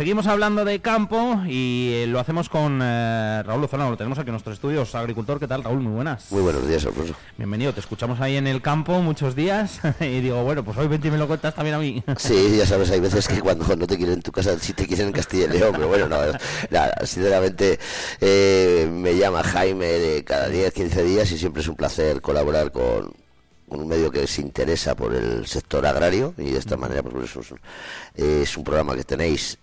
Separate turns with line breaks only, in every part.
Seguimos hablando de campo y eh, lo hacemos con eh, Raúl Lozano, lo tenemos aquí en nuestros estudios, agricultor. ¿Qué tal, Raúl? Muy buenas.
Muy buenos días, Alfonso.
Bienvenido, te escuchamos ahí en el campo muchos días y digo, bueno, pues hoy 20 me lo cuentas también a mí.
Sí, ya sabes, hay veces que cuando no te quieren en tu casa, sí te quieren en Castilla y León, pero bueno, no, nada, sinceramente eh, me llama Jaime de cada 10, 15 días y siempre es un placer colaborar con, un medio que se interesa por el sector agrario y de esta manera pues, pues es, un, es un programa que tenéis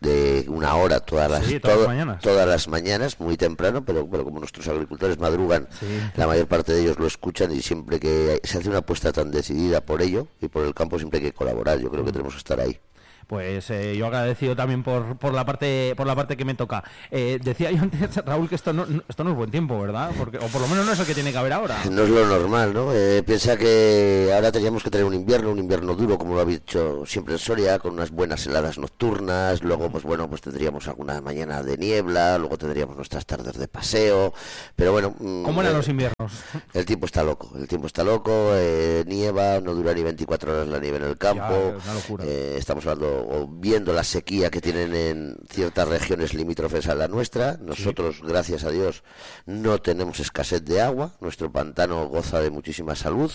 de una hora todas las,
todas, las mañanas.
todas las mañanas, muy temprano, pero, pero como nuestros agricultores madrugan, la mayor parte de ellos lo escuchan y siempre que se hace una apuesta tan decidida por ello y por el campo siempre hay que colaborar. Yo creo que tenemos que estar ahí
pues eh, yo agradecido también por, por la parte por la parte que me toca. Eh, decía yo antes, Raúl, que esto no, esto no es buen tiempo, ¿verdad? Porque, o por lo menos no es el que tiene que haber ahora.
No es lo normal, ¿no? Eh, piensa que ahora teníamos que tener un invierno, un invierno duro, como lo ha dicho siempre en Soria, con unas buenas heladas nocturnas, luego, pues bueno, pues tendríamos alguna mañana de niebla, luego tendríamos nuestras tardes de paseo, pero bueno...
Mm, ¿Cómo eran los inviernos?
El tiempo está loco, el tiempo está loco, nieva, no dura ni 24 horas la nieve en el campo, estamos hablando o viendo la sequía que tienen en ciertas regiones limítrofes a la nuestra. Nosotros, gracias a Dios, no tenemos escasez de agua. Nuestro pantano goza de muchísima salud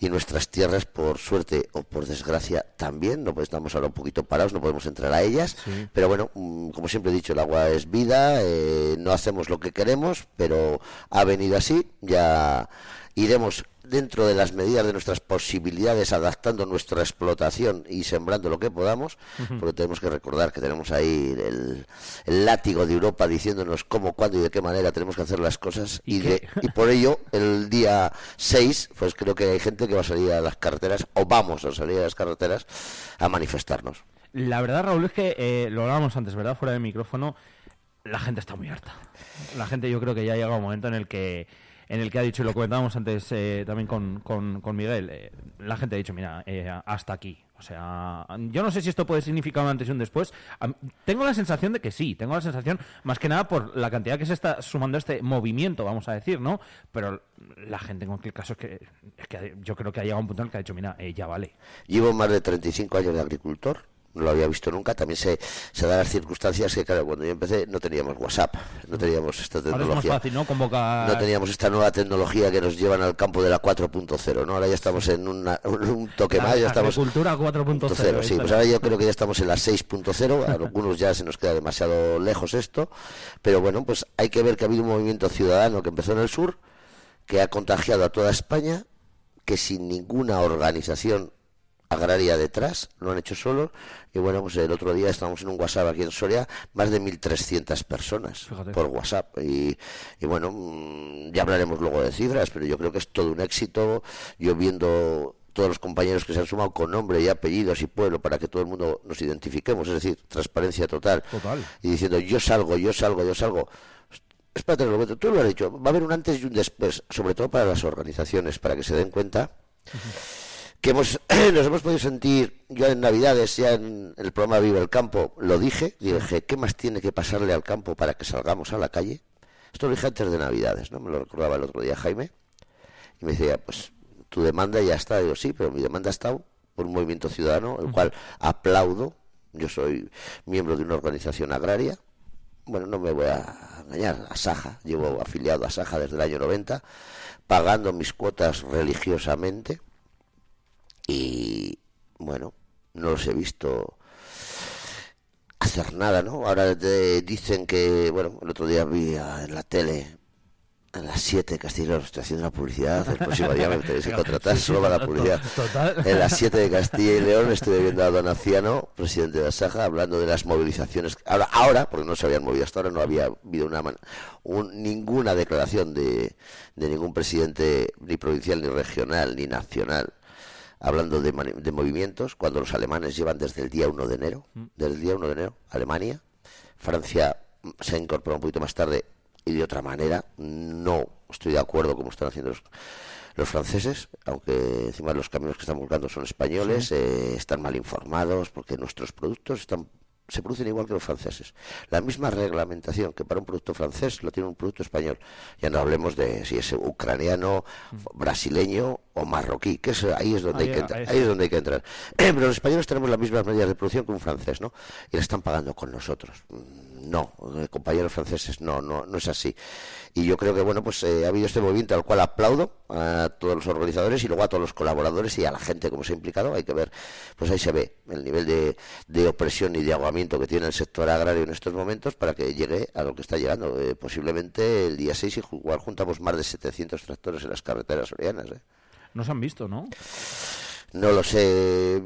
y nuestras tierras, por suerte o por desgracia, también. No pues estamos ahora un poquito parados, no podemos entrar a ellas. Pero bueno, mm, como siempre he dicho, el agua es vida. Eh, no hacemos lo que queremos, pero ha venido así. Ya iremos dentro de las medidas de nuestras posibilidades, adaptando nuestra explotación y sembrando lo que podamos, porque tenemos que recordar que tenemos ahí el, látigo de Europa diciéndonos cómo, cuándo y de qué manera tenemos que hacer las cosas y, y por ello el día 6, pues creo que hay gente que va a salir a las carreteras o vamos a salir a las carreteras a manifestarnos.
La verdad, Raúl, es que eh, lo hablábamos antes, ¿verdad? Fuera del micrófono, la gente está muy harta. La gente yo creo que ya ha llegado un momento en el que en el que ha dicho, y lo comentábamos antes eh, también con, con, Miguel, eh, la gente ha dicho, mira, eh, hasta aquí. O sea, yo no sé si esto puede significar un antes y un después. Tengo la sensación de que sí, tengo la sensación, más que nada por la cantidad que se está sumando a este movimiento, vamos a decir, ¿no? Pero la gente en cualquier caso es que, es que yo creo que ha llegado a un punto en el que ha dicho, mira, ya vale.
Llevo más de 35 años de agricultor no lo había visto nunca. También se, se dan las circunstancias que, claro, cuando yo empecé no teníamos WhatsApp, no teníamos esta tecnología.
¿no?
teníamos esta nueva tecnología que nos llevan al campo de la 4.0, ¿no? Ahora ya estamos en un toque más, ya estamos...
Cultura 4.0.
Sí, pues ahora yo creo que ya estamos en la 6.0, a algunos ya se nos queda demasiado lejos esto, pero bueno, pues hay que ver que ha habido un movimiento ciudadano que empezó en el sur, que ha contagiado a toda España, que sin ninguna organización agraria detrás, lo han hecho solo y bueno, pues el otro día estábamos en un WhatsApp aquí en Soria, más de 1.300 personas por WhatsApp y, bueno, mm, ya hablaremos luego de cifras, pero yo creo que es todo un éxito, yo viendo todos los compañeros que se han sumado con nombre y apellidos y pueblo para que todo el mundo nos identifiquemos, es decir, transparencia total, y diciendo yo salgo, yo salgo, yo salgo. Espérate, tú lo has dicho, va a haber un antes y un después, sobre todo para las organizaciones, para que se den cuenta que hemos, nos hemos podido sentir, yo en Navidades, ya en el programa Vive el Campo, lo dije, dije, ¿qué más tiene que pasarle al campo para que salgamos a la calle? Esto lo dije antes de Navidades, ¿no? Me lo recordaba el otro día Jaime, y me decía, pues tu demanda ya está. Digo, sí, pero mi demanda ha estado por un movimiento ciudadano, el cual aplaudo. Yo soy miembro de una organización agraria. Bueno, no me voy a engañar, a Saja, llevo afiliado a Saja desde el año 90, pagando mis cuotas religiosamente y bueno, no los he visto hacer nada, ¿no? Ahora dicen que, bueno, el otro día vi en la tele a las 7 Castilla estoy haciendo la publicidad, el próximo día me tenéis que contratar solo para la publicidad. En las 7 de Castilla y León estuve viendo a Don Anciano, presidente de la Saja, hablando de las movilizaciones. Ahora, ahora porque no se habían movido hasta ahora, no había habido una ninguna declaración de, de ningún presidente, ni provincial, ni regional, ni nacional, hablando de, de, movimientos, cuando los alemanes llevan desde el día 1 de enero, mm. desde el día 1 de enero, Alemania, Francia se ha incorporado un poquito más tarde y de otra manera, no estoy de acuerdo como están haciendo los, franceses, aunque encima los caminos que están buscando son españoles, eh, están mal informados porque nuestros productos están se producen igual que los franceses. La misma reglamentación que para un producto francés lo tiene un producto español. Ya no hablemos de si es ucraniano, brasileño o marroquí, que es, ahí es donde hay que entrar, ahí es donde hay que entrar. pero los españoles tenemos las mismas medidas de producción que un francés, ¿no? Y la están pagando con nosotros. No, eh, compañeros franceses, no, no, no es así. Y yo creo que bueno, pues eh, ha habido este movimiento al cual aplaudo a todos los organizadores y luego a todos los colaboradores y a la gente como se ha implicado. Hay que ver, pues ahí se ve el nivel de, de opresión y de ahogamiento que tiene el sector agrario en estos momentos para que llegue a lo que está llegando. Eh, posiblemente el día 6 igual juntamos más de 700 tractores en las carreteras orianas. ¿eh?
No se han visto, ¿no?
No lo sé.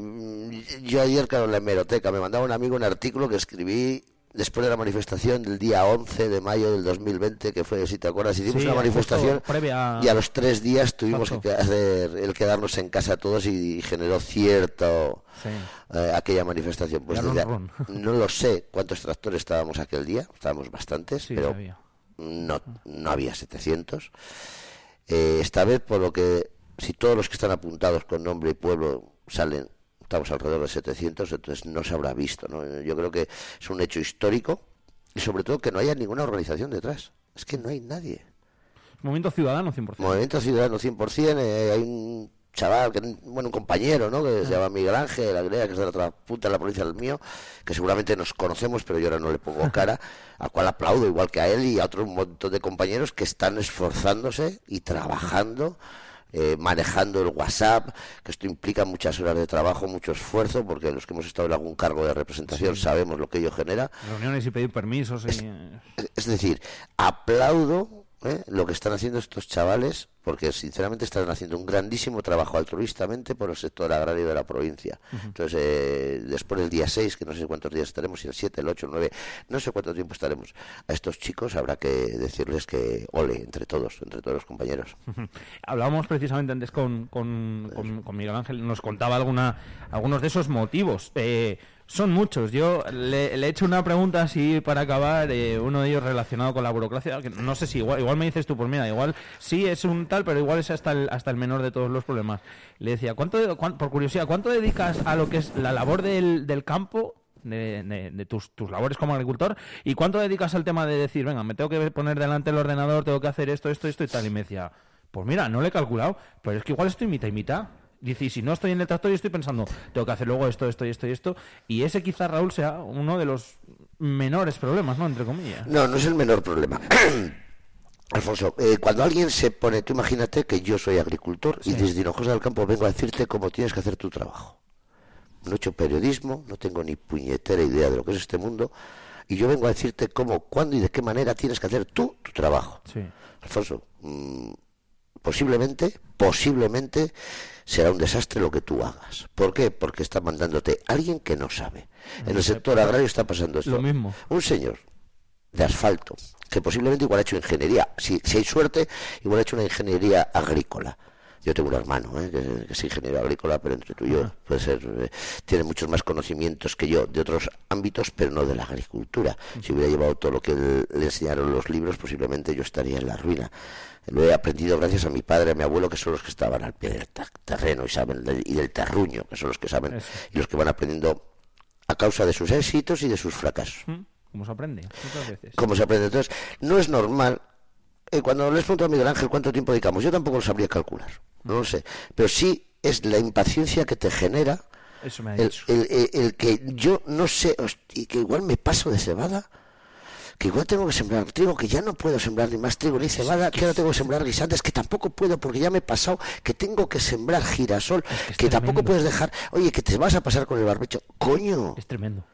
Yo ayer, claro, en la hemeroteca me mandaba un amigo un artículo que escribí después de la manifestación del día 11 de mayo del 2020, que fue, si te acuerdas, hicimos una manifestación y a los tres días tuvimos que hacer el quedarnos en casa todos y, generó cierto eh, aquella manifestación. Pues no lo sé cuántos tractores estábamos aquel día, estábamos bastantes, pero no, no había 700. Eh, esta vez, por lo que, si todos los que están apuntados con nombre y pueblo salen estamos alrededor de 700, entonces no se habrá visto. ¿no? Yo creo que es un hecho histórico y sobre todo que no haya ninguna organización detrás. Es que no hay nadie.
Movimiento Ciudadano 100%.
Movimiento Ciudadano 100%. Eh, hay un chaval, que, bueno, un compañero, ¿no? Que se llama Miguel Ángel Agrea, que es de la otra punta de la provincia del mío, que seguramente nos conocemos, pero yo ahora no le pongo cara, al cual aplaudo igual que a él y a otro montón de compañeros que están esforzándose y trabajando eh, manejando el WhatsApp, que esto implica muchas horas de trabajo, mucho esfuerzo, porque los que hemos estado en algún cargo de representación sabemos lo que ello genera.
Reuniones y pedir permisos.
es decir, aplaudo ¿eh? lo que están haciendo estos chavales, porque sinceramente están haciendo un grandísimo trabajo altruistamente por el sector agrario de la provincia. Entonces, eh, después del día 6, que no sé cuántos días estaremos, si el 7, el 8, el 9, no sé cuánto tiempo estaremos, a estos chicos habrá que decirles que ole entre todos, entre todos los compañeros.
Hablábamos precisamente antes con, con, con, Miguel Ángel, nos contaba alguna, algunos de esos motivos. Eh, son muchos. Yo le, he hecho una pregunta así para acabar, eh, uno de ellos relacionado con la burocracia, que no sé si igual, igual me dices tú, pues mira, igual sí es un tal, pero igual es hasta el, hasta el menor de todos los problemas. Le decía, ¿cuánto, por curiosidad, ¿cuánto dedicas a lo que es la labor del, del campo de, tus, tus, labores como agricultor y cuánto dedicas al tema de decir, venga, me tengo que poner delante el ordenador, tengo que hacer esto, esto, esto y tal. Y me decía, pues mira, no le he calculado, pero es que igual estoy mitad y mitad. Dice, y si no estoy en el tractor y estoy pensando, tengo que hacer luego esto, esto y esto y esto. Y ese quizá, Raúl, sea uno de los menores problemas, ¿no? Entre comillas.
No, no es el menor problema. Alfonso, eh, cuando alguien se pone, tú imagínate que yo soy agricultor y desde Hinojosa del Campo vengo a decirte cómo tienes que hacer tu trabajo. No he hecho periodismo, no tengo ni puñetera idea de lo que es este mundo, y yo vengo a decirte cómo, cuándo y de qué manera tienes que hacer tú tu trabajo. Alfonso, mm, posiblemente, posiblemente será un desastre lo que tú hagas. ¿Por qué? Porque está mandándote alguien que no sabe. En el sector agrario está pasando esto.
Lo mismo.
Un señor de asfalto, que posiblemente igual ha hecho ingeniería, si, si hay suerte, igual ha hecho una ingeniería agrícola. Yo tengo un hermano ¿eh? que, es ingeniero agrícola, pero entre tú y yo puede ser, eh, tiene muchos más conocimientos que yo de otros ámbitos, pero no de la agricultura. Si hubiera llevado todo lo que le enseñaron los libros, posiblemente yo estaría en la ruina. Lo he aprendido gracias a mi padre, a mi abuelo, que son los que estaban al pie del terreno y saben, y del terruño, que son los que saben, y los que van aprendiendo a causa de sus éxitos y de sus fracasos.
¿Cómo se aprende? Veces.
¿Cómo se aprende? Entonces, no es normal. Eh, cuando les pregunto a Miguel Ángel cuánto tiempo dedicamos, yo tampoco lo sabría calcular, no lo sé. Pero sí es la impaciencia que te genera el, que yo no sé, y que igual me paso de cebada que igual tengo que sembrar trigo, que ya no puedo sembrar ni más trigo ni cebada, que ahora tengo que sembrar guisantes, que tampoco puedo porque ya me he pasado, que tengo que sembrar girasol, que, tampoco puedes dejar, oye, que te vas a pasar con el barbecho, coño.
Es tremendo.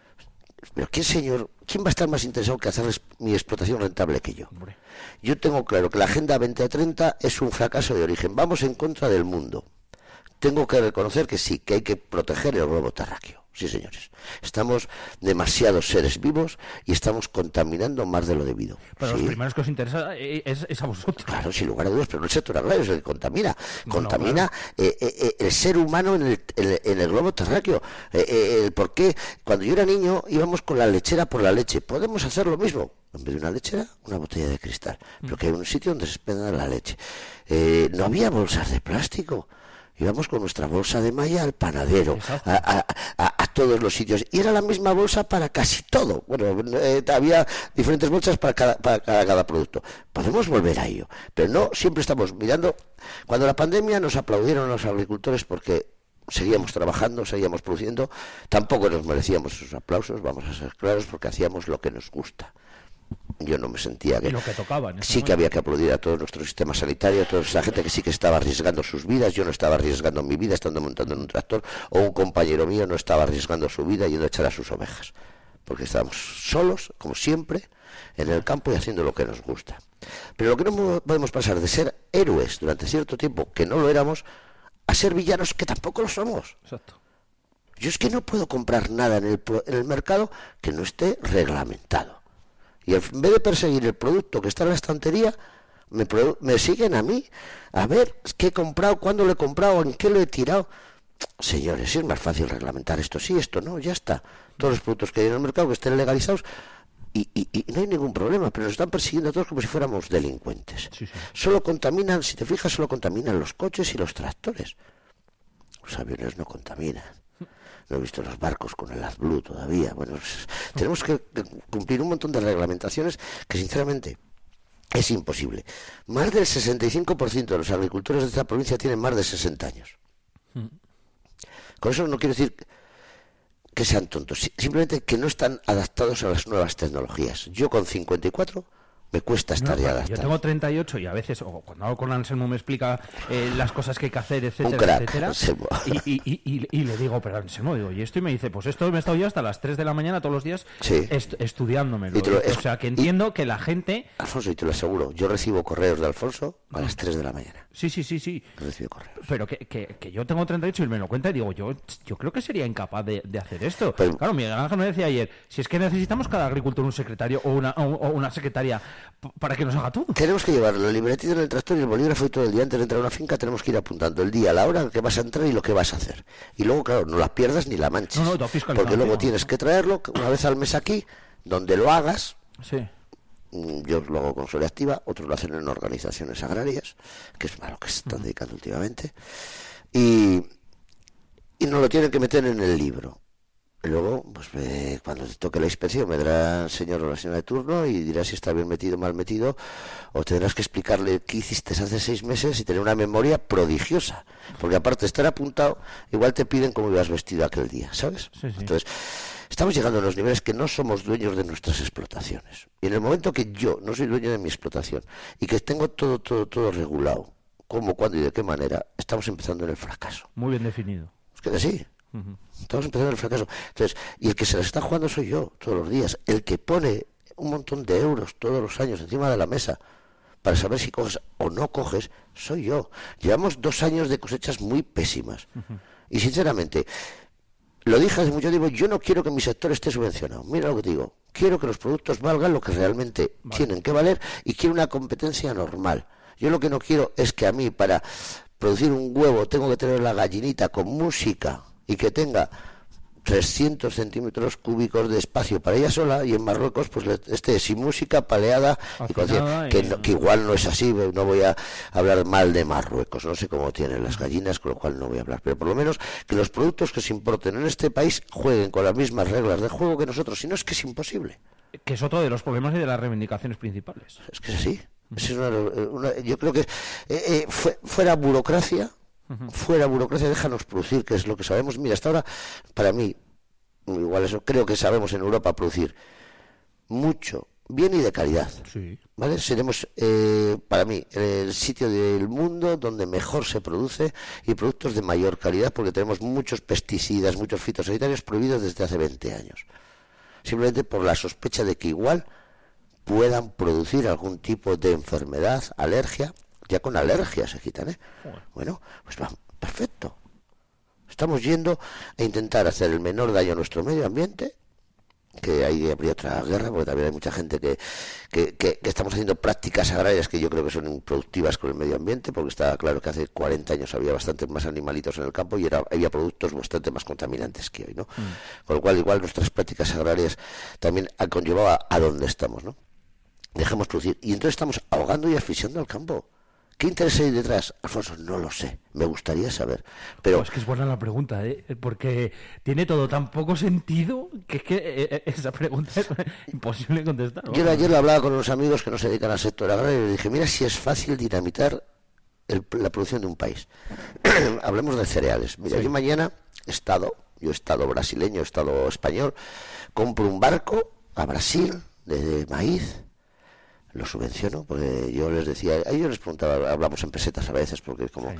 Pero ¿quién, señor, quién va a estar más interesado que hacer mi explotación rentable que yo? Yo tengo claro que la Agenda 2030 es un fracaso de origen. Vamos en contra del mundo. Tengo que reconocer que sí, que hay que proteger el globo terráqueo. Sí, señores. Estamos demasiados seres vivos y estamos contaminando más de lo debido.
Pero los primeros que os interesa eh, es, a vosotros.
Claro, sin lugar a dudas, pero no el sector agrario es el que contamina. contamina eh, eh, el ser humano en el, en el globo terráqueo. el por qué, cuando yo era niño, íbamos con la lechera por la leche. Podemos hacer lo mismo. En vez de una lechera, una botella de cristal. Pero que hay un sitio donde se expenda la leche. no había bolsas de plástico íbamos con nuestra bolsa de malla al panadero, a, todos los sitios. Y era la misma bolsa para casi todo. Bueno, eh, había diferentes bolsas para cada, para cada, producto. Podemos volver a ello. Pero no siempre estamos mirando. Cuando la pandemia nos aplaudieron los agricultores porque seguíamos trabajando, seguíamos produciendo, tampoco nos merecíamos esos aplausos, vamos a ser claros, porque hacíamos lo que nos gusta yo no me sentía que, sí que había que aplaudir a todo nuestro sistema sanitario, a toda esa gente que sí que estaba arriesgando sus vidas, yo no estaba arriesgando mi vida estando montando en un tractor, o un compañero mío no estaba arriesgando su vida yendo a echar a sus ovejas, porque estábamos solos, como siempre, en el campo y haciendo lo que nos gusta. Pero lo que no podemos pasar de ser héroes durante cierto tiempo, que no lo éramos, a ser villanos que tampoco lo somos.
Exacto.
Yo es que no puedo comprar nada en el, en el mercado que no esté reglamentado. Y en vez de perseguir el producto que está en la estantería, me, me siguen a mí a ver qué he comprado, cuándo lo he comprado, en qué lo he tirado. Señores, es más fácil reglamentar esto sí, esto no, ya está. Todos los productos que hay en el mercado que estén legalizados y, y, no hay ningún problema, pero nos están persiguiendo a todos como si fuéramos delincuentes. Solo contaminan, si te fijas, solo contaminan los coches y los tractores. Los aviones no contaminan no he visto los barcos con el AdBlue todavía. Bueno, tenemos que cumplir un montón de reglamentaciones que sinceramente es imposible. Más del 65% de los agricultores de esta provincia tienen más de 60 años. Mm. Con eso no quiero decir que sean tontos, simplemente que no están adaptados a las nuevas tecnologías. Yo con 54 me cuesta estar ya
Yo tengo 38 y a veces, o cuando hago con Anselmo me explica eh, las cosas que hay que hacer, etcétera, etcétera. Y, le digo, pero Anselmo, digo, y esto y me dice, pues esto me he estado yo hasta las 3 de la mañana todos los días sí. estudiándomelo. o sea, que entiendo que la gente...
Alfonso, y te lo aseguro, yo recibo correos de Alfonso a las 3 de la mañana.
Sí, sí, sí, sí.
Recibo correos.
Pero que, que, yo tengo 38 y me lo cuenta y digo, yo, yo creo que sería incapaz de, hacer esto. claro, Miguel Ángel me decía ayer, si es que necesitamos cada agricultor un secretario o una, o una secretaria para que nos haga todo.
Tenemos que llevarlo, el libretito en el tractor y el bolígrafo y todo el día antes de entrar a una finca tenemos que ir apuntando el día, la hora que vas a entrar y lo que vas a hacer. Y luego, claro, no la pierdas ni la manches.
No, no,
porque luego tienes que traerlo una vez al mes aquí, donde lo hagas.
Sí.
Mm, yo lo hago con Soria Activa, otros lo hacen en organizaciones agrarias, que es a lo que se están dedicando últimamente. Y, y nos lo tienen que meter en el libro. Luego, pues cuando te toque la inspección, me dará el señor o la señora de turno y dirá si está bien metido o mal metido, o tendrás que explicarle qué hiciste hace seis meses y tener una memoria prodigiosa. Porque aparte de estar apuntado, igual te piden cómo ibas vestido aquel día, ¿sabes? Entonces, estamos llegando a los niveles que no somos dueños de nuestras explotaciones. Y en el momento que yo no soy dueño de mi explotación y que tengo todo, todo, todo regulado, cómo, cuándo y de qué manera, estamos empezando en el fracaso.
Muy bien definido.
Es que sí. Estamos empezando el fracaso. Entonces, y el que se la está jugando soy yo todos los días. El que pone un montón de euros todos los años encima de la mesa para saber si coges o no coges, soy yo. Llevamos dos años de cosechas muy pésimas. Y sinceramente, lo dije hace mucho tiempo, yo no quiero que mi sector esté subvencionado. Mira lo que te digo. Quiero que los productos valgan lo que realmente tienen que valer y quiero una competencia normal. Yo lo que no quiero es que a mí para producir un huevo tengo que tener la gallinita con música y que tenga 300 centímetros cúbicos de espacio para ella sola y en Marruecos pues esté sin música, paleada y, que, que, igual no es así, no voy a hablar mal de Marruecos, no sé cómo tienen las gallinas, con lo cual no voy a hablar, pero por lo menos que los productos que se importen en este país jueguen con las mismas reglas de juego que nosotros, si no es que es imposible.
Que es otro de los problemas y de las reivindicaciones principales.
Es que es así. yo creo que eh, eh, fuera burocracia, Fuera burocracia, déjanos producir, que es lo que sabemos. Mira, hasta ahora, para mí, igual eso, creo que sabemos en Europa producir mucho, bien y de calidad. ¿Vale? Seremos, eh, para mí, el sitio del mundo donde mejor se produce y productos de mayor calidad, porque tenemos muchos pesticidas, muchos fitosanitarios prohibidos desde hace 20 años. Simplemente por la sospecha de que igual puedan producir algún tipo de enfermedad, alergia, ya con alergia se quitan, ¿eh? Bueno, pues va, perfecto. Estamos yendo a intentar hacer el menor daño a nuestro medio ambiente, que ahí habría otra guerra, porque también hay mucha gente que, que, estamos haciendo prácticas agrarias que yo creo que son improductivas con el medio ambiente, porque está claro que hace 40 años había bastantes más animalitos en el campo y era, había productos bastante más contaminantes que hoy, ¿no? Mm. Con lo cual, igual nuestras prácticas agrarias también han conllevado a, a donde estamos, ¿no? Dejemos producir. Y entonces estamos ahogando y asfixiando al campo ¿Qué interés hay detrás? Alfonso, no lo sé. Me gustaría saber. Pero
Pues que es buena la pregunta, ¿eh? Porque tiene todo tan poco sentido que es que eh, eh, esa pregunta es imposible contestar.
yo ayer lo hablaba con unos amigos que no se dedican al sector agrario y les dije, mira si es fácil dinamitar el- la producción de un país. Hablemos de cereales. Mira, yo mañana, Estado, yo Estado brasileño, Estado español, compro un barco a Brasil de maíz lo subvenciono porque yo les decía a ellos les preguntaba hablamos en pesetas a veces porque como
Sí.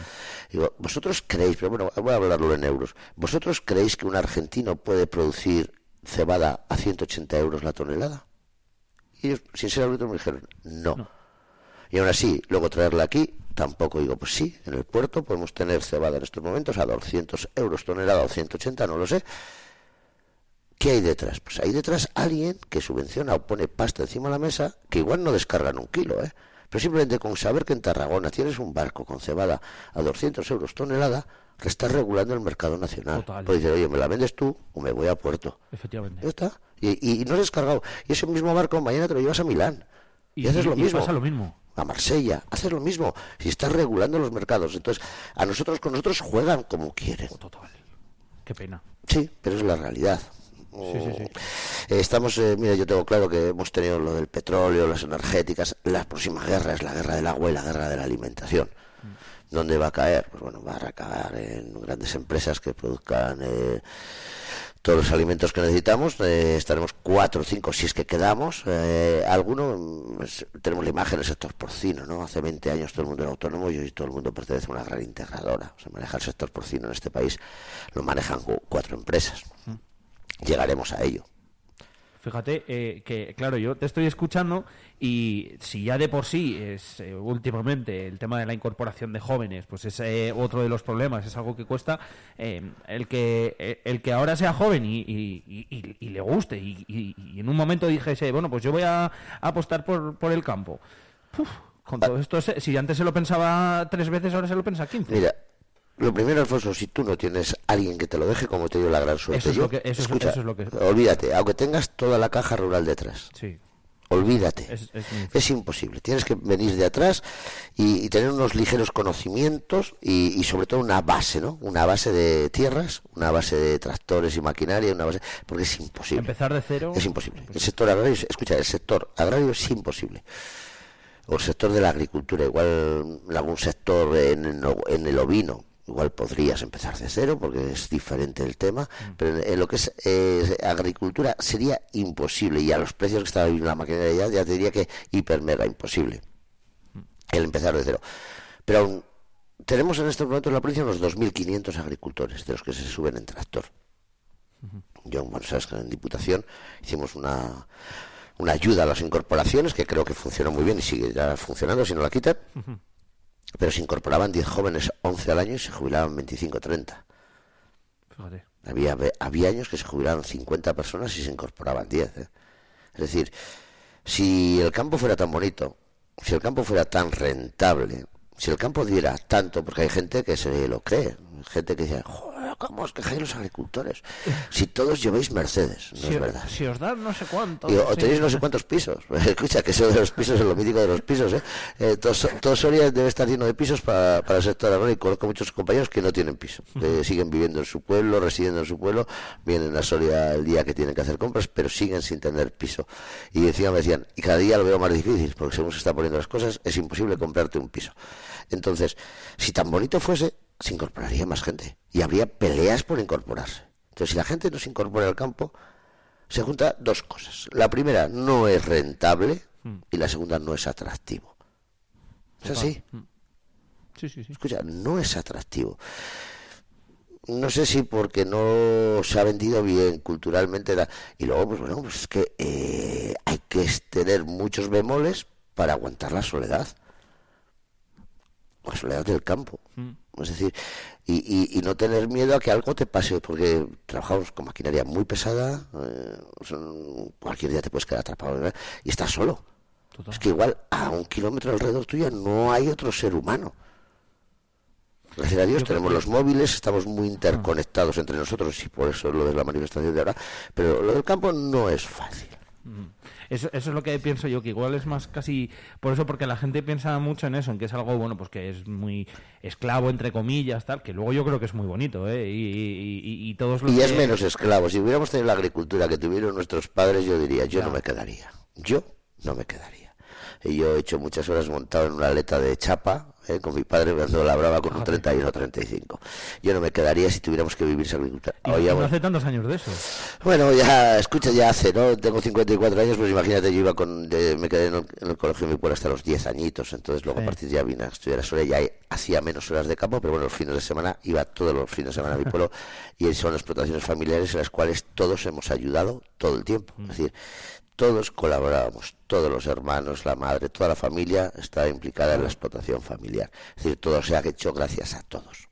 digo vosotros creéis pero bueno voy a hablarlo en euros vosotros creéis que un argentino puede producir cebada a 180 euros la tonelada y ellos sin ser brutos me dijeron no. y aún así luego traerla aquí tampoco digo pues sí en el puerto podemos tener cebada en estos momentos a 200 euros tonelada o 180 no lo sé ¿Qué hay detrás? Pues hay detrás alguien que subvenciona o pone pasta encima de la mesa, que igual no descargan un kilo, ¿eh? Pero simplemente con saber que en Tarragona tienes un barco con cebada a 200 euros tonelada, que estás regulando el mercado nacional.
Total.
Pues dices, oye, me la vendes tú o me voy a puerto.
Efectivamente.
Ya está. Y, no has descargado. Y ese mismo barco mañana te lo llevas a Milán. Y, haces lo
y
mismo.
pasa lo mismo.
A Marsella, haces lo mismo. Si estás regulando los mercados. Entonces, a nosotros con nosotros juegan como quieren.
Total. Qué pena.
Sí, pero es la realidad.
Sí, sí, sí.
Eh, Estamos, eh, mira, yo tengo claro que hemos tenido lo del petróleo, las energéticas. La próxima guerra es la guerra del agua y la guerra de la alimentación. ¿Dónde va a caer? Pues bueno, va a recaer en grandes empresas que produzcan eh, todos los alimentos que necesitamos. Eh, estaremos cuatro, cinco, si es que quedamos. Eh, alguno, mm, tenemos la imagen del sector porcino, ¿no? Hace 20 años todo el mundo era autónomo y hoy todo el mundo pertenece a una gran integradora. O sea, maneja el sector porcino en este país, lo manejan cu- cuatro empresas. Llegaremos a ello.
Fíjate eh, que, claro, yo te estoy escuchando y si ya de por sí es eh, últimamente el tema de la incorporación de jóvenes, pues es eh, otro de los problemas, es algo que cuesta, eh, el que el que ahora sea joven y, y- y- y- le guste y, y- y en un momento dijese, bueno, pues yo voy a, a apostar por, por el campo. Uf, con todo esto, si antes se lo pensaba tres veces, ahora se lo piensa quince.
Mira, lo primero, Alfonso, si tú no tienes alguien que te lo deje, como te dio la gran suerte
Eso es
yo,
lo que- eso es-
escucha,
eso es lo que-
olvídate, aunque tengas toda la caja rural detrás,
Sí,
olvídate.
es, es muy
Es imposible. Tienes que venir de atrás y, y tener unos ligeros conocimientos y, y sobre todo una base, ¿no? Una base de tierras, una base de tractores y maquinaria, una base, porque es imposible.
Empezar de cero.
Es imposible. El sector agrario, es- escucha, el sector agrario es imposible. O el sector de la agricultura, igual algún sector en, en el ovino, igual podrías empezar de cero porque es diferente el tema, pero en, en lo que es eh, agricultura sería imposible y a los precios que está viviendo la maquinaria ya, ya te diría que hiper mega imposible el empezar de cero. Pero aún tenemos en estos momentos en la provincia unos 2.500 agricultores de los que se suben en tractor. Yo, bueno, sabes que en Diputación hicimos una, una ayuda a las incorporaciones que creo que funcionó muy bien y sigue ya funcionando si no la quitan. Pero se incorporaban 10 jóvenes, 11 al año y se jubilaban 25, 30.
Fíjate.
Había, había años que se jubilaban 50 personas y se incorporaban 10. ¿eh? Es decir, si el campo fuera tan bonito, si el campo fuera tan rentable, si el campo diera tanto, porque hay gente que se lo cree, gente que dice, joder, ¿cómo os quejáis los agricultores? Si todos lleváis Mercedes, no
Si,
es verdad.
si os dan no sé cuánto.
Digo, o
sí.
tenéis no sé cuántos pisos. Escucha, que eso de los pisos es lo mítico de los pisos. ¿eh? Eh, todo, todo Soria debe estar lleno de pisos para, para el sector agrario y conozco muchos compañeros que no tienen piso, siguen viviendo en su pueblo, residiendo en su pueblo, vienen a Soria el día que tienen que hacer compras, pero siguen sin tener piso. Y encima me decían, y cada día lo veo más difícil, porque según se están poniendo las cosas, es imposible comprarte un piso. Entonces, si tan bonito fuese, se incorporaría más gente y habría peleas por incorporarse. Entonces, si la gente no se incorpora al campo, se junta dos cosas. La primera, no es rentable y la segunda, no es atractivo. Es así.
Sí, sí, sí.
Escucha, no es atractivo. No sé si porque no se ha vendido bien culturalmente. la- Y luego, pues bueno, pues es que eh, hay que tener muchos bemoles para aguantar la soledad. La soledad del campo. Es decir, y, y- y no tener miedo a que algo te pase, porque trabajamos con maquinaria muy pesada, eh, son- cualquier día te puedes quedar atrapado ¿verdad? y estás solo.
Total.
Es que igual a un kilómetro alrededor tuyo no hay otro ser humano. Gracias a Dios
Yo
tenemos
que-
los móviles, estamos muy interconectados entre nosotros y por eso lo de la manifestación de ahora. Pero lo del campo no es fácil.
Eso, eso es lo que pienso yo, que igual es más casi por eso, porque la gente piensa mucho en eso, en que es algo, bueno, pues que es muy esclavo, entre comillas, tal, que luego yo creo que es muy bonito, ¿eh? Y, y, todos los
Y es menos esclavo. Si hubiéramos tenido la agricultura que tuvieron nuestros padres, yo diría, yo no me quedaría. Yo no me quedaría. Y yo he hecho muchas horas montado en una aleta de chapa, ¿eh? con mi padre cuando labraba con un 31 o 35. Yo no me quedaría si tuviéramos que vivir agricultura.
¿Y no hace tantos años de eso?
Bueno, ya, escucha, ya hace, ¿no? Tengo 54 años, pues imagínate, yo iba con, me quedé en el, colegio de mi pueblo hasta los 10 añitos, entonces luego a partir de ya vine a estudiar a Soria, ya hacía menos horas de campo, pero bueno, los fines de semana iba todos los fines de semana a mi pueblo y son explotaciones familiares en las cuales todos hemos ayudado todo el tiempo. Es decir, todos colaborábamos, todos los hermanos, la madre, toda la familia estaba implicada en la explotación familiar. Es decir, todo se ha hecho gracias a todos.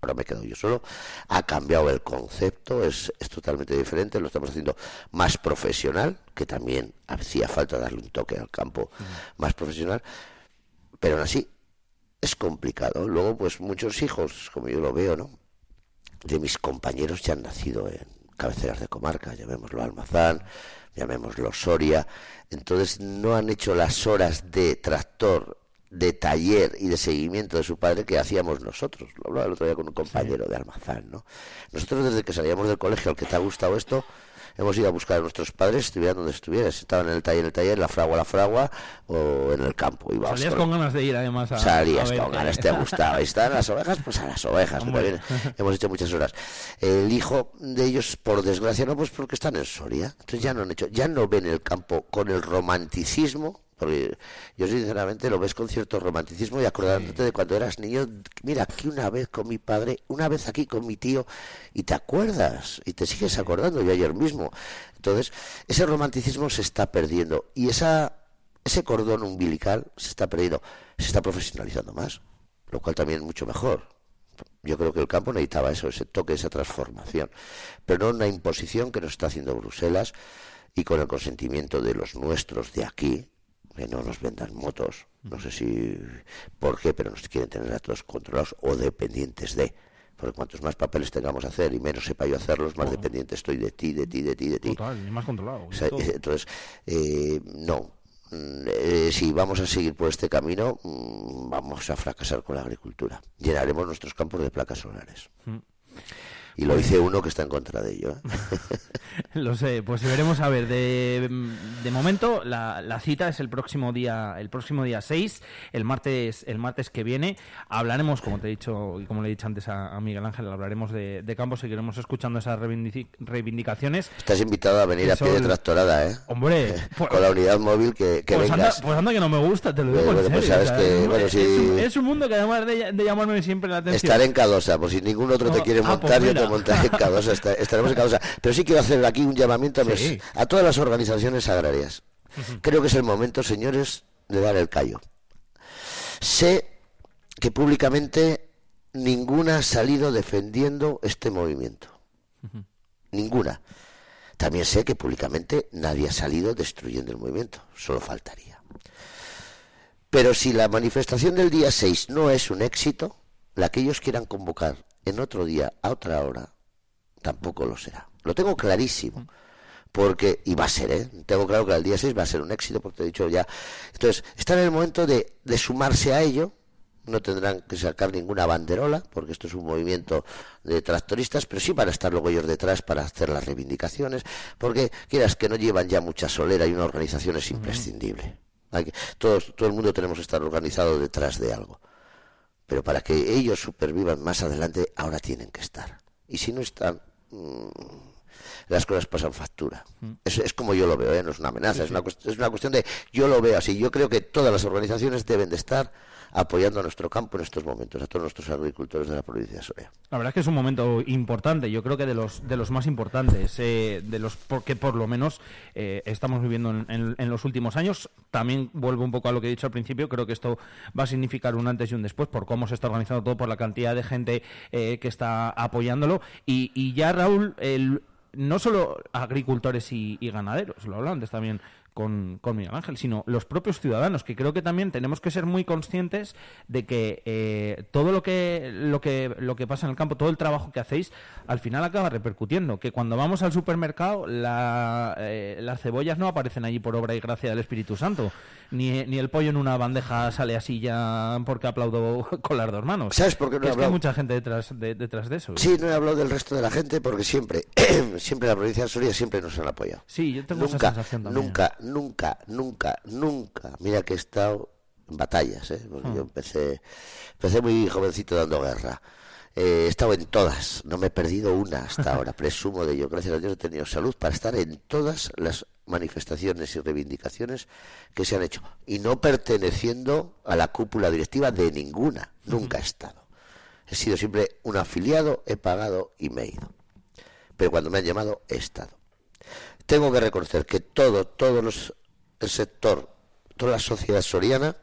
Ahora me quedo yo solo. Ha cambiado el concepto, es, es, totalmente diferente, lo estamos haciendo más profesional, que también hacía falta darle un toque al campo más profesional, pero aún así es complicado. Luego, pues muchos hijos, como yo lo veo, ¿no? De mis compañeros ya han nacido en cabeceras de comarca, llamémoslo Almazán, llamémoslo Soria, entonces no han hecho las horas de tractor, de taller y de seguimiento de su padre que hacíamos nosotros. Lo hablaba el otro día con un compañero de Almazán, ¿no? Nosotros desde que salíamos del colegio, al que te ha gustado esto, hemos ido a buscar a nuestros padres, estuvieran donde estuvieran, si estaban en el taller, en el taller, la fragua, la fragua, o en el campo.
Salías con ganas de ir además a
Salías con ganas, te gustaba. ¿Y están las ovejas? Pues a las ovejas, hemos hecho muchas horas. El hijo de ellos, por desgracia, no, pues porque están en Soria, entonces ya no han hecho, ya no ven el campo con el romanticismo porque yo sinceramente lo ves con cierto romanticismo y acordándote de cuando eras niño, mira, aquí una vez con mi padre, una vez aquí con mi tío, y te acuerdas, y te sigues acordando, yo ayer mismo. Entonces, ese romanticismo se está perdiendo, y esa, ese cordón umbilical se está perdiendo, se está profesionalizando más, lo cual también es mucho mejor. Yo creo que el campo necesitaba eso, ese toque, esa transformación, pero no una imposición que nos está haciendo Bruselas y con el consentimiento de los nuestros de aquí, que no nos vendan motos, no sé si por qué, pero nos quieren tener a todos controlados o dependientes de. Porque cuantos más papeles tengamos a hacer y menos sepa yo hacerlos, más dependiente estoy de ti, de ti, de ti, de ti.
Total, y más controlado.
entonces, eh, no. Mm, eh, si vamos a seguir por este camino, mm, vamos a fracasar con la agricultura. Llenaremos nuestros campos de placas solares. Mm. Y lo dice uno que está en contra de ello. ¿eh?
lo sé, pues veremos a ver. De, de momento la, la, cita es el próximo día, el próximo día 6, el martes, el martes que viene. Hablaremos, como te he dicho y como le he dicho antes a, Miguel Ángel, hablaremos de, de campo, seguiremos escuchando esas reivindicaciones.
Estás invitado a venir a pie de tractorada, ¿eh?
Hombre,
pues con la unidad móvil que, que
pues
vengas.
Anda, pues anda que no me gusta, te lo digo
pues,
pues
sabes que, bueno,
es, un, es, un, mundo que además de, de, llamarme siempre la atención.
Estar en Cadosa, por si ningún otro te quiere ah, montar, yo en Cadosa, estaremos en Cadosa. Pero sí quiero hacer aquí un llamamiento a, a todas las organizaciones agrarias. Creo que es el momento, señores, de dar el callo. Sé que públicamente ninguna ha salido defendiendo este movimiento. Ninguna. También sé que públicamente nadie ha salido destruyendo el movimiento. Solo faltaría. Pero si la manifestación del día 6 no es un éxito, la que ellos quieran convocar en otro día, a otra hora, tampoco lo será. Lo tengo clarísimo. Porque, y va a ser, ¿eh? Tengo claro que el día 6 va a ser un éxito, porque te he dicho ya. Entonces, están en el momento de, de sumarse a ello. No tendrán que sacar ninguna banderola, porque esto es un movimiento de tractoristas, pero sí van a estar luego ellos detrás para hacer las reivindicaciones, porque quieras que no llevan ya mucha solera y una organización es imprescindible. todos, todo el mundo tenemos que estar organizado detrás de algo. Pero para que ellos supervivan más adelante, ahora tienen que estar. Y si no están, mm, las cosas pasan factura. Mm. Es, es, como yo lo veo, ¿eh? no es una amenaza, Es, una, es una cuestión de yo lo veo así. Yo creo que todas las organizaciones deben de estar apoyando a nuestro campo en estos momentos, a todos nuestros agricultores de la provincia de Soria.
La verdad es que es un momento importante, yo creo que de los de los más importantes, eh, de los porque por lo menos eh, estamos viviendo en, los últimos años. También vuelvo un poco a lo que he dicho al principio, creo que esto va a significar un antes y un después por cómo se está organizando todo, por la cantidad de gente eh, que está apoyándolo. Y, ya Raúl, el, no solo agricultores y, ganaderos, lo hablaba antes también con, con Miguel Ángel, sino los propios ciudadanos, que creo que también tenemos que ser muy conscientes de que eh, todo lo que, lo, que, lo que pasa en el campo, todo el trabajo que hacéis, al final acaba repercutiendo. Que cuando vamos al supermercado, la, eh, las cebollas no aparecen allí por obra y gracia del Espíritu Santo, ni, ni el pollo en una bandeja sale así ya porque aplaudo con las dos manos.
¿Sabes por qué no he
es que hay mucha gente detrás de, detrás de eso.
Sí, no he hablado del resto de la gente porque siempre, siempre la provincia de Soria siempre nos han apoyado.
Sí, yo tengo esa sensación también.
nunca, nunca, nunca, nunca. Mira que he estado en batallas, ¿eh? Porque
Ah.
yo empecé, empecé muy jovencito dando guerra. Eh, he estado en todas, no me he perdido una hasta ahora, presumo de ello. Gracias a Dios he tenido salud para estar en todas las manifestaciones y reivindicaciones que se han hecho. Y no perteneciendo a la cúpula directiva de ninguna, nunca he estado. He sido siempre un afiliado, he pagado y me he ido. Pero cuando me han llamado, he estado. Tengo que reconocer que todo, todos los, el sector, toda la sociedad soriana,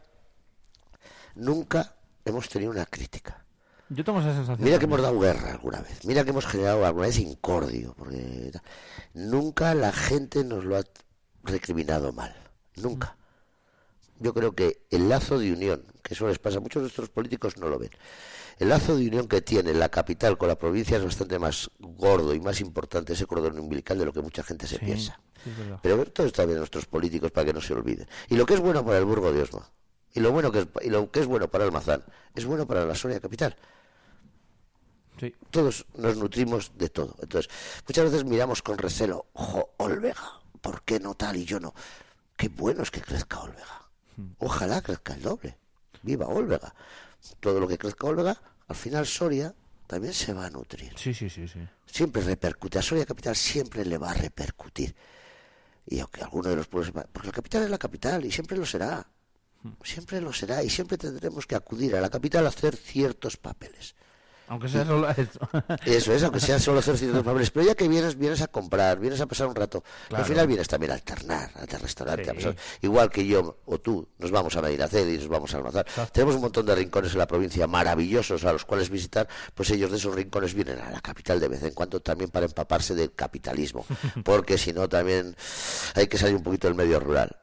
nunca hemos tenido una crítica.
Yo tengo esa sensación.
Mira que hemos dado guerra alguna vez, mira que hemos generado alguna vez incordio, porque nunca la gente nos lo ha recriminado mal, nunca. Yo creo que el lazo de unión, que eso les pasa, muchos de nuestros políticos no lo ven, el lazo de unión que tiene la capital con la provincia es bastante más gordo y más importante ese cordón umbilical de lo que mucha gente se
Sí,
piensa.
sí.
Pero todo está bien nuestros políticos para que no se olviden. Y lo que es bueno para el Burgo de Osma, y lo, bueno que es, y lo que es bueno para Almazán, es bueno para la Soria capital
Sí.
todos nos nutrimos de todo. Entonces, muchas veces miramos con recelo, ojo, Olvega, ¿por qué no tal y yo no? Qué bueno es que crezca Olvega. Ojalá crezca el doble. Viva Olvega. Todo lo que crezca Olvega, al final Soria también se va a nutrir.
Sí, sí, sí, sí.
Siempre repercute. A Soria Capital siempre le va a repercutir. Y aunque alguno de los pueblos... Porque la capital es la capital y siempre lo será. Siempre lo será y siempre tendremos que acudir a la capital a hacer ciertos papeles.
Aunque sea solo esto.
Eso es, aunque sean solo hacer ciertos papeles. Pero ya que vienes, vienes a comprar, vienes a pasar un rato.
Claro.
Al final vienes también a alternar, a hacer restaurante.
Sí.
a pasar- Igual que yo o tú, nos vamos a Medinacel y nos vamos a almorzar. Tenemos un montón de rincones en la provincia maravillosos a los cuales visitar. Pues ellos de esos rincones vienen a la capital de vez en cuando también para empaparse del capitalismo. Porque si no, también hay que salir un poquito del medio rural.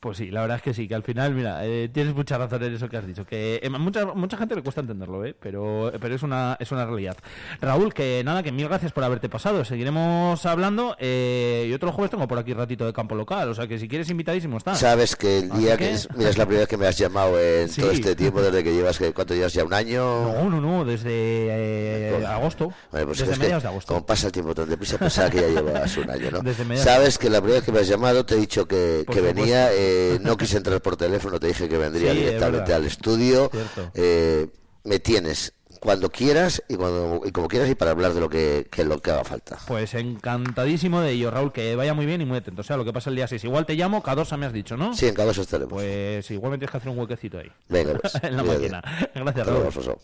Pues sí, la verdad es que sí, que al final, mira, eh, tienes mucha razón en eso que has dicho, que eh, mucha, mucha gente le cuesta entenderlo, ¿eh? pero, pero es, una, es una realidad. Raúl, que nada, que mil gracias por haberte pasado, seguiremos hablando eh, y otro jueves tengo por aquí ratito de campo local, o sea que si quieres invitadísimo está.
Sabes que el día
que-
que... es, mira, es la primera vez que me has llamado en
Sí.
todo este tiempo, desde que llevas, que- ¿cuánto llevas ya? ¿Un año?
No, no, no, desde eh, agosto,
Vale, pues
desde mediados de agosto.
Como pasa el tiempo tan deprisa, pensaba que ya llevas un año, ¿no?
Desde mediados.
Sabes que la primera vez que me has llamado te he dicho que, que venía, eh, no quise entrar por teléfono, te dije que vendría
Sí,
directamente al estudio. Eh, me tienes cuando quieras y cuando y como quieras y para hablar de lo que, que lo que haga falta.
Pues encantadísimo de ello, Raúl, que vaya muy bien y muy atento. O sea, lo que pasa el día 6. Igual te llamo, Cadosa me has dicho, ¿no?
Sí, en cada dos estaremos.
Pues igual me tienes que hacer un huequecito ahí.
Venga, pues,
en la máquina. Gracias, Raúl.